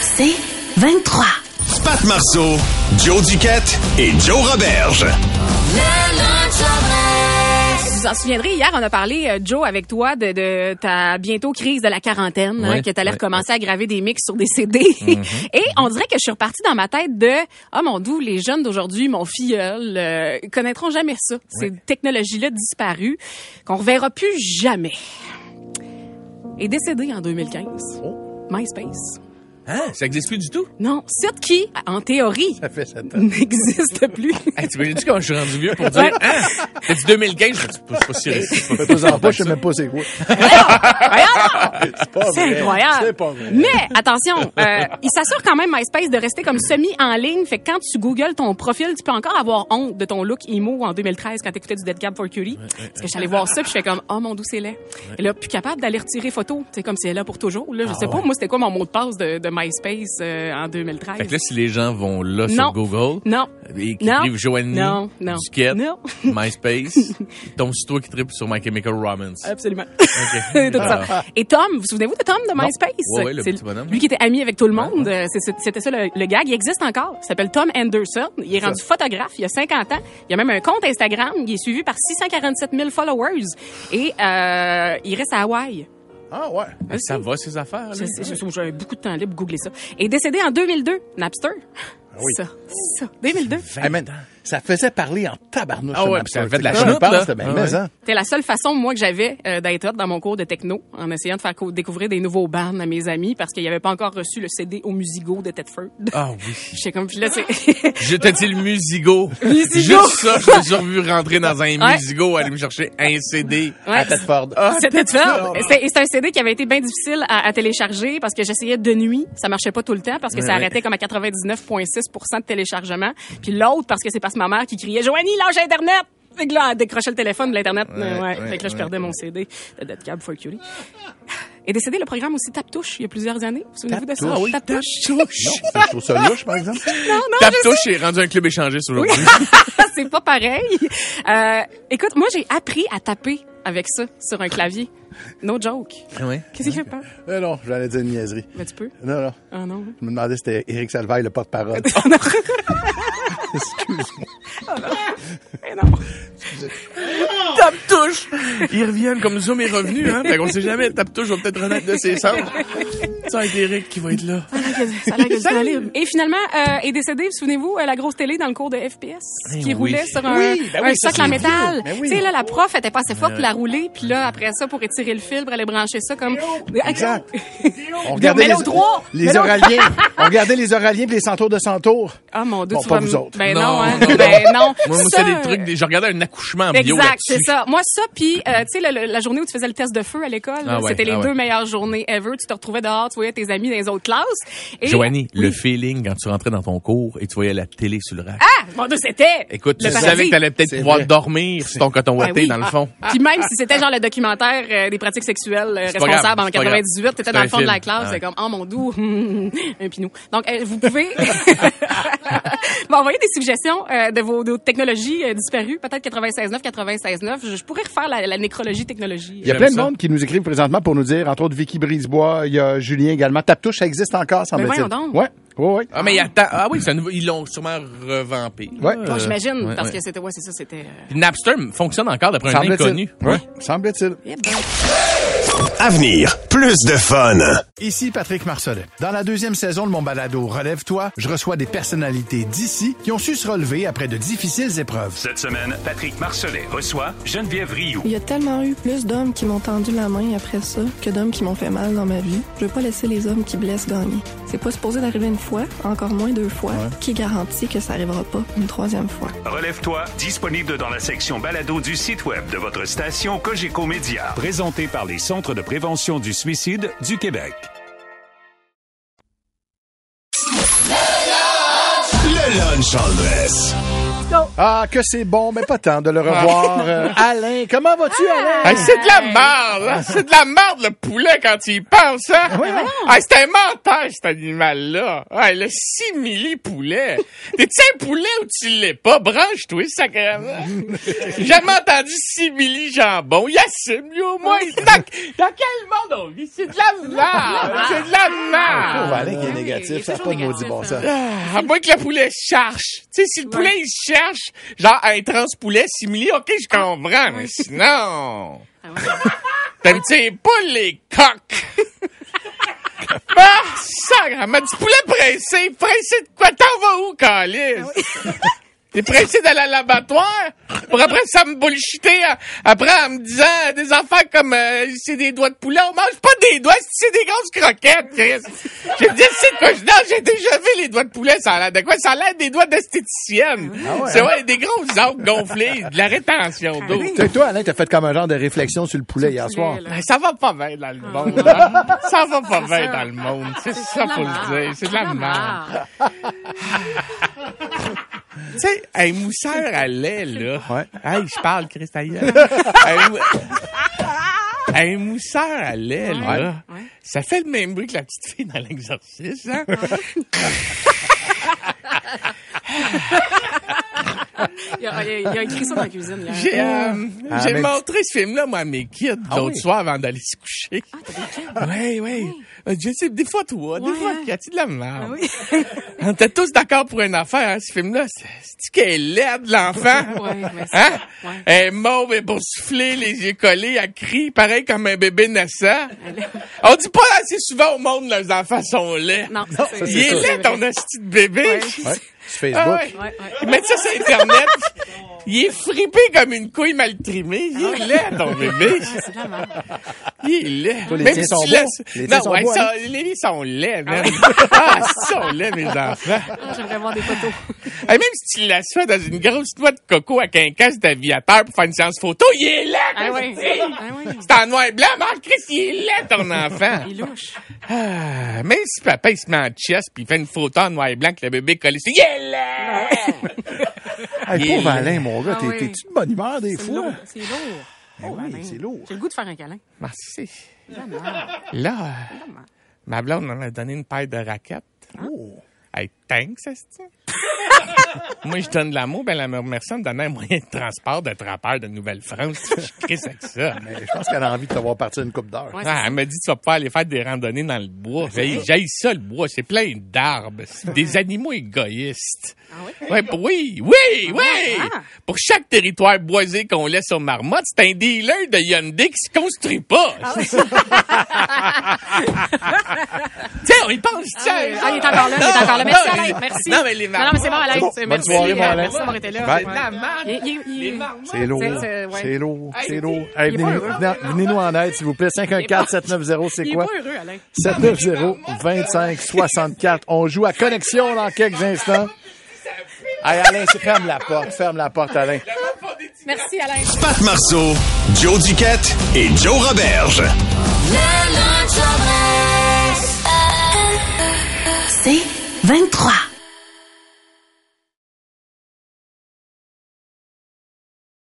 C'est 23. Pat Marceau, Joe Duquette et Joe Roberge. Vous vous en souviendrez, hier, on a parlé, euh, Joe, avec toi, de, de ta bientôt crise de la quarantaine, hein, Ouais, que tu allais ouais, recommencer à graver des mix sur des CD. Mm-hmm. Et on dirait que je suis repartie dans ma tête de « Ah, mon doux, les jeunes d'aujourd'hui, mon filleul, euh, connaîtront jamais ça. Ces technologies-là disparues, qu'on reverra plus jamais. » Est décédé en 2015. Oh. MySpace. Hein? Ça existe plus du tout? Non, site qui, en théorie, Ça fait n'existe plus. Hey, tu imagines-tu comment je suis rendu vieux pour dire, Ouais. hein? T'as dit 2015, je me dis, c'est pas si c'est je sais même pas c'est quoi. C'est C'est incroyable. C'est pas vrai. Mais attention, euh, il s'assure quand même MySpace de rester comme semi en ligne. Fait que quand tu googles ton profil, tu peux encore avoir honte de ton look emo en 2013 quand t'écoutais du Dead Cab for Cutie. Parce que j'allais voir ça puis je fais comme oh mon doux c'est laid. Et là plus capable d'aller retirer photo, c'est comme si elle est là pour toujours. Là, je sais pas moi c'était quoi mon mot de passe de, de MySpace euh, en 2013. Fait que là, si les gens vont là Non. sur Google, non. et écrivent Joanie, Non, non. Duquette, Non. MySpace, tombe sur toi qui tripe sur My Chemical Romance. Absolument. OK. Tout ça. Et Tom, vous souvenez-vous de Tom de MySpace? Ouais, ouais, le C'est petit bonhomme. Lui qui était ami avec tout le monde. C'est- C'était ça le, le gag. Il existe encore. Il s'appelle Tom Anderson. Il est rendu photographe. Il a 50 ans. Il a même un compte Instagram. Il est suivi par 647 000 followers. Et euh, il reste à Hawaï. Ah ouais. Ah, Ça va, ces affaires, je- J'avais beaucoup de temps libre pour googler ça. Et décédé en 2002, Napster. oui. Ça, ça. 2002. Hey, man, ça faisait parler en tabarnouche. Ah ouais, puis ça fait de la chenoute, là. c'était bien, Ah ouais. hein. C'était la seule façon, moi, que j'avais euh, d'être hot dans mon cours de techno, en essayant de faire co- découvrir des nouveaux bands à mes amis, parce qu'ils n'avaient pas encore reçu le CD au Musigo de Tedford. Ah oui. J'étais comme, puis là, c'est... Je te dis le musigo. Musigo. Juste ça, je me suis revu rentrer dans un Ouais. musigo, aller me chercher un CD. Ouais. À Tedford. C'était Tedford. C'était et c'était un CD qui avait été bien difficile à, à télécharger parce que j'essayais de nuit, ça marchait pas tout le temps parce que ça arrêtait comme à 99,6% de téléchargement. Puis l'autre parce que c'est parce que ma mère qui criait Joanie, lâche internet. Fait que là, elle décrochait le téléphone de l'internet. Ouais, ouais. ouais, fait que là, je ouais. perdais mon CD de Dead Cab for Cutie. Et décédé le programme aussi Tap Touche il y a plusieurs années. Vous souvenez-vous de ça? Tap Touche. Non, je trouve ça louche, par exemple. Non, non, Tap touche est rendu un club échangiste aujourd'hui. c'est pas pareil. Euh, écoute, moi, j'ai appris à taper avec ça sur un clavier. No joke. Ouais? Qu'est-ce qui fait? Peur? Euh, non, j'allais dire une niaiserie. Ben, tu peux? Non, non. Ah non. Je me demandais si c'était Éric Salvaille, le porte-parole. Eh non. Tap touche! Ils reviennent comme Zoom est revenu, hein? Fait qu'on sait jamais, Tap touche va peut-être renaître de ses cendres. Ça, avec Eric qui va être là. Ça a l'air que libre. Et finalement, euh, est décédé, vous souvenez-vous, euh, la grosse télé dans le cours de FPS Eh qui oui. roulait sur un, Oui, ben un oui, ça, socle en métal. Ben oui. Tu sais, là, la prof était pas assez forte pour la rouler, puis là, après ça, pour étirer le fil, pour aller brancher ça comme... Exact. On regardait les, au droit. les oraliens. On regardait les oraliens puis les centaures de centaures. Ah, mon Dieu, Bon, tu pas vas vous autres. Ben Non, non, hein. non. Ben non. Moi, moi, Ça, c'est des trucs, des- je regardais un accouchement en bio Exact, c'est ça. Moi, ça, puis, euh, tu sais, la journée où tu faisais le test de feu à l'école, Ah c'était les ah deux meilleures journées ever. Tu te retrouvais dehors, tu voyais tes amis dans les autres classes. Et, Joanie, Oui. le feeling quand tu rentrais dans ton cours et tu voyais la télé sur le rack. Ah, mon Dieu, c'était... Écoute, le tu savais que t'allais peut-être pouvoir vrai. dormir sur ton coton Ben ouaté oui. dans le fond. Puis même si c'était genre le documentaire euh, des pratiques sexuelles euh, responsables en c'est pas grave. 98, t'étais dans un le fond de la classe, Ah c'est comme oh mon doux, un pinou. Donc euh, vous pouvez m'envoyer des suggestions euh, de vos, de vos technologies euh, disparues, peut-être 96.9, 96.9. Je, je pourrais refaire la, la nécrologie technologie. Il y a plein de monde qui nous écrivent présentement pour nous dire, entre autres Vicky Brisebois, il y a Julien également. Tape-touche, ça existe encore, semble-t-il. voyons donc. Ouais, ouais, ouais. Ah, mais il Ah oui, c'est un nouveau- ils l'ont sûrement revampé. Ouais. là. Bon, j'imagine ouais, parce ouais. que c'était ouais, c'est ça, c'était euh, Napster fonctionne encore d'après un Semble-t-il. inconnu. Ouais, semble-t-il. eh ben. Avenir, plus de fun. Ici Patrick Marcelet. Dans la deuxième saison de mon balado Relève-toi, je reçois des personnalités d'ici qui ont su se relever après de difficiles épreuves. Cette semaine, Patrick Marcelet reçoit Geneviève Rioux. Il y a tellement eu plus d'hommes qui m'ont tendu la main après ça que d'hommes qui m'ont fait mal dans ma vie. Je veux pas laisser les hommes qui blessent gagner. C'est pas supposé d'arriver une fois, encore moins deux fois. Qui garantit que ça arrivera pas une troisième fois? Relève-toi, disponible dans la section balado du site web de votre station Cogeco Média. Présenté par les Centres de prévention du suicide du Québec. Le lunch en. Ah, que c'est bon, mais pas tant de le revoir. Euh, Alain, comment vas-tu, Alain? Hey, c'est de la merde, hein? C'est de la merde, le poulet, quand tu y penses, hein? Hey, c'est un menteur, cet animal-là. Hey, le simili poulet. T'es-tu un poulet ou tu l'es pas? Branche-toi, sacrément. J'ai jamais entendu simili jambon. Il assume, lui, au moins. Dans, dans quel monde on vit? C'est de la merde. C'est de la Pauvre merde. Alain qui est négatif, ça n'a pas de maudit bon sens. Ah, à moins que le poulet cherche. Tu sais, si le poulet, il cherche, genre un transpoulet simili, OK, je comprends, mais sinon... T'aimes-tu pas les coques? ah, sacrément, du poulet pressé. Pressé de quoi? T'en vas où, Calice? T'es pressé d'aller à l'abattoir? Pour après ça me bullshiter après en me disant des affaires comme euh, c'est des doigts de poulet. On mange pas des doigts, c'est des grosses croquettes, Chris? J'ai dit c'est quoi je non, j'ai déjà vu les doigts de poulet, ça a l'air de quoi? Ça a l'air des doigts d'esthéticienne. C'est ouais, des grosses angles gonflées, de la rétention d'eau. Tu sais, toi, Alain, t'as fait comme un genre de réflexion sur le poulet hier soir. Ben, ça va pas bien dans le monde. hein? ça va pas bien dans le monde. C'est ça, faut le dire. C'est de la merde. Tu sais, un mousseur à lait, là. Hey, je parle, Chris, ta gueule. un, mou- un mousseur à lait, là. Ça fait le même bruit que la petite fille dans l'exorcisme, hein? il a- il a écrit ça dans la cuisine. là. J'ai euh, Ah, j'ai mais- montré ce film-là, moi, à mes kids, l'autre oui? soir avant d'aller se coucher. Oui, oui. Euh, Je sais, des fois, toi, des Ouais, fois, hein. Cathy, de la merde. On était tous d'accord pour une affaire, hein, ce film-là. C'est- C'est-tu qu'elle est laide, l'enfant? Ouais, mais c'est- Hein? ouais. Elle est mauve, elle est boursouflée, les yeux collés, elle crie, pareil comme un bébé naissant. On dit pas assez souvent au monde, leurs enfants sont laids. Non, ça, c'est- Il est laid, ton asti de bébé. Ouais. Sur Facebook. Ah ouais. Ouais, ouais. Ils mettent ça sur Internet. Il est fripé comme une couille mal trimée. Il est laid, ton bébé. C'est. Il est laid. Toi, les Même tiens si sont tu beaux. laisses- Les tiens Non, sont ouais, beaux, ça, hein? les sont laids, man. Ah, ils sont laids, mes enfants. Ah, J'aimerais voir des photos. Hey, même si tu laisses ça dans une grosse noix de coco avec un casque d'aviateur pour faire une séance photo, il est laid, Ah ouais. Christy. Ah ouais. C'est en noir et blanc, Marc Chris, il est laid, ton enfant. Il est louche. Ah, même si papa, il se met en chest puis il fait une photo en noir et blanc que le bébé collé, c'est il est laid. Hey, est pauvre. Alain, mon gars, Ah t'es- oui. t'es-tu de bonne humeur des C'est fois? lourd. C'est lourd. Ben Oh, oui, Alain. c'est lourd. J'ai le goût de faire un câlin. Merci. Vraiment. Là, euh, ma blonde m'a donné une paire de raquettes. Oh. Hey, thanks, c'est ça? Moi, je donne de l'amour, ben, elle me remercie de me donner un moyen de transport de trappeur de Nouvelle-France. Je avec ça. Mais je pense qu'elle a envie de te voir partir une coupe d'heure. Ouais, Ah, elle m'a dit, tu vas pouvoir aller faire des randonnées dans le bois. J'ai j'ai ça, le bois. C'est plein d'arbres. C'est des animaux égoïstes. Ah oui? Ouais, pour- oui, oui, oui! Ah. Pour chaque territoire boisé qu'on laisse aux marmottes, c'est un dealer de Hyundai qui se construit pas. Ah Tiens, on y pense, tiens! Ah, il est encore là, il est encore là. Merci, Alain. Merci. Non, mais les Non, non, mais c'est bon, Alain. C'est bon. C'est- Bonne merci. soirée, mon Alain. Merci été là. La marde. Marmottes. C'est lourd. C'est- c'est-. C'est lourd. C'est lourd. venez-nous en aide, s'il vous plaît. 514-790, c'est Il est quoi? pas heureux, Alain. 790-2564. On joue à connexion dans quelques instants. Hey, Alain, c'est- ferme la porte. Ferme la porte, Alain. Merci, Alain. Pat Marceau, Joe Duquette et Joe Roberge. C'est 23.